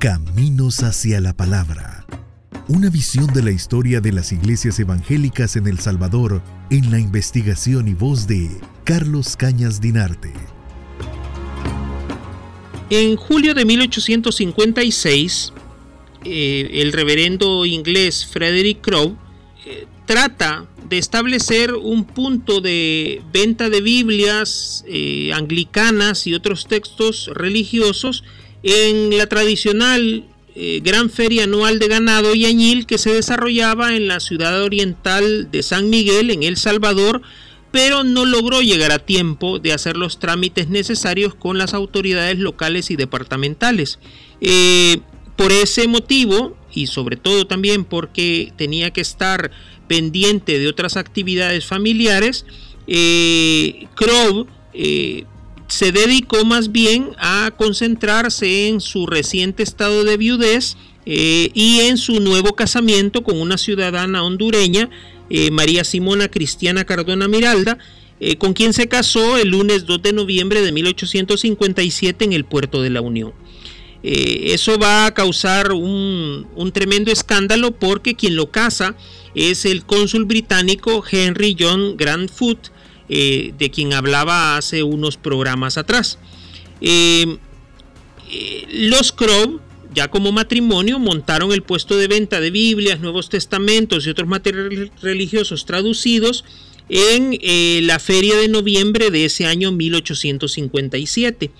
Caminos hacia la Palabra. Una visión de la historia de las iglesias evangélicas en El Salvador en la investigación y voz de Carlos Cañas Dinarte. En julio de 1856, eh, el reverendo inglés Frederick Crowe eh, trata de establecer un punto de venta de Biblias eh, anglicanas y otros textos religiosos en la tradicional eh, gran feria anual de ganado y añil que se desarrollaba en la ciudad oriental de San Miguel, en El Salvador, pero no logró llegar a tiempo de hacer los trámites necesarios con las autoridades locales y departamentales. Eh, por ese motivo, y sobre todo también porque tenía que estar pendiente de otras actividades familiares, eh, Crow se dedicó más bien a concentrarse en su reciente estado de viudez eh, y en su nuevo casamiento con una ciudadana hondureña, eh, María Simona Cristiana Cardona Miralda, eh, con quien se casó el lunes 2 de noviembre de 1857 en el puerto de la Unión. eso va a causar un, un tremendo escándalo porque quien lo casa es el cónsul británico Henry John Grandfoot, eh, de quien hablaba hace unos programas atrás. Eh, eh, los Crow, ya como matrimonio, montaron el puesto de venta de Biblias, Nuevos Testamentos y otros materiales religiosos traducidos en la feria de noviembre de ese año 1857.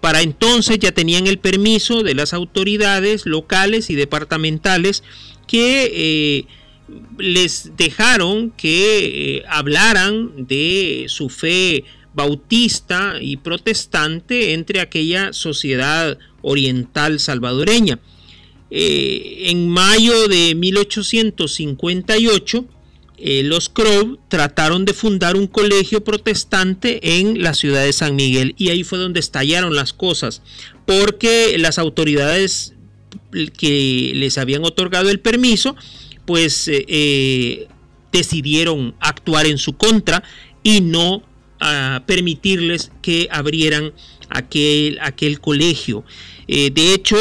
Para entonces ya tenían el permiso de las autoridades locales y departamentales que les dejaron que eh, hablaran de su fe bautista y protestante entre aquella sociedad oriental salvadoreña. Eh, en mayo de 1858, eh, los Crow trataron de fundar un colegio protestante en la ciudad de San Miguel y ahí fue donde estallaron las cosas, porque las autoridades que les habían otorgado el permiso pues eh, eh, decidieron actuar en su contra y no ah, permitirles que abrieran aquel, aquel colegio. Eh, de hecho,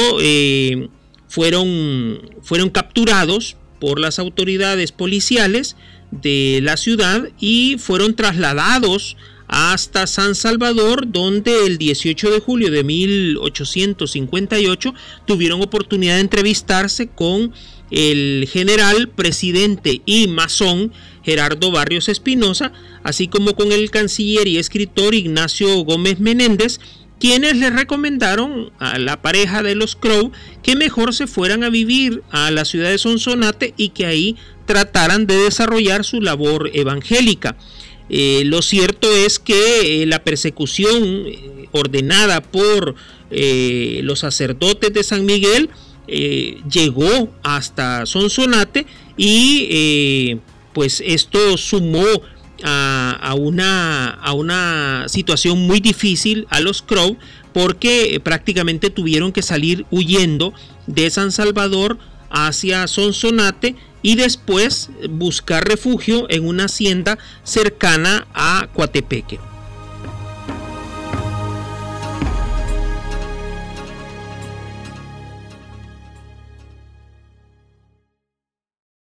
fueron, fueron capturados por las autoridades policiales de la ciudad y fueron trasladados hasta San Salvador, donde el 18 de julio de 1858 tuvieron oportunidad de entrevistarse con el general, presidente y masón Gerardo Barrios Espinosa, así como con el canciller y escritor Ignacio Gómez Menéndez, quienes le recomendaron a la pareja de los Crow que mejor se fueran a vivir a la ciudad de Sonsonate y que ahí trataran de desarrollar su labor evangélica. Eh, lo cierto es que eh, la persecución eh, ordenada por los sacerdotes de San Miguel llegó hasta Sonsonate y pues esto sumó a, una, a, una, situación muy difícil a los Crow porque prácticamente tuvieron que salir huyendo de San Salvador hacia Sonsonate y después buscar refugio en una hacienda cercana a Coatepeque.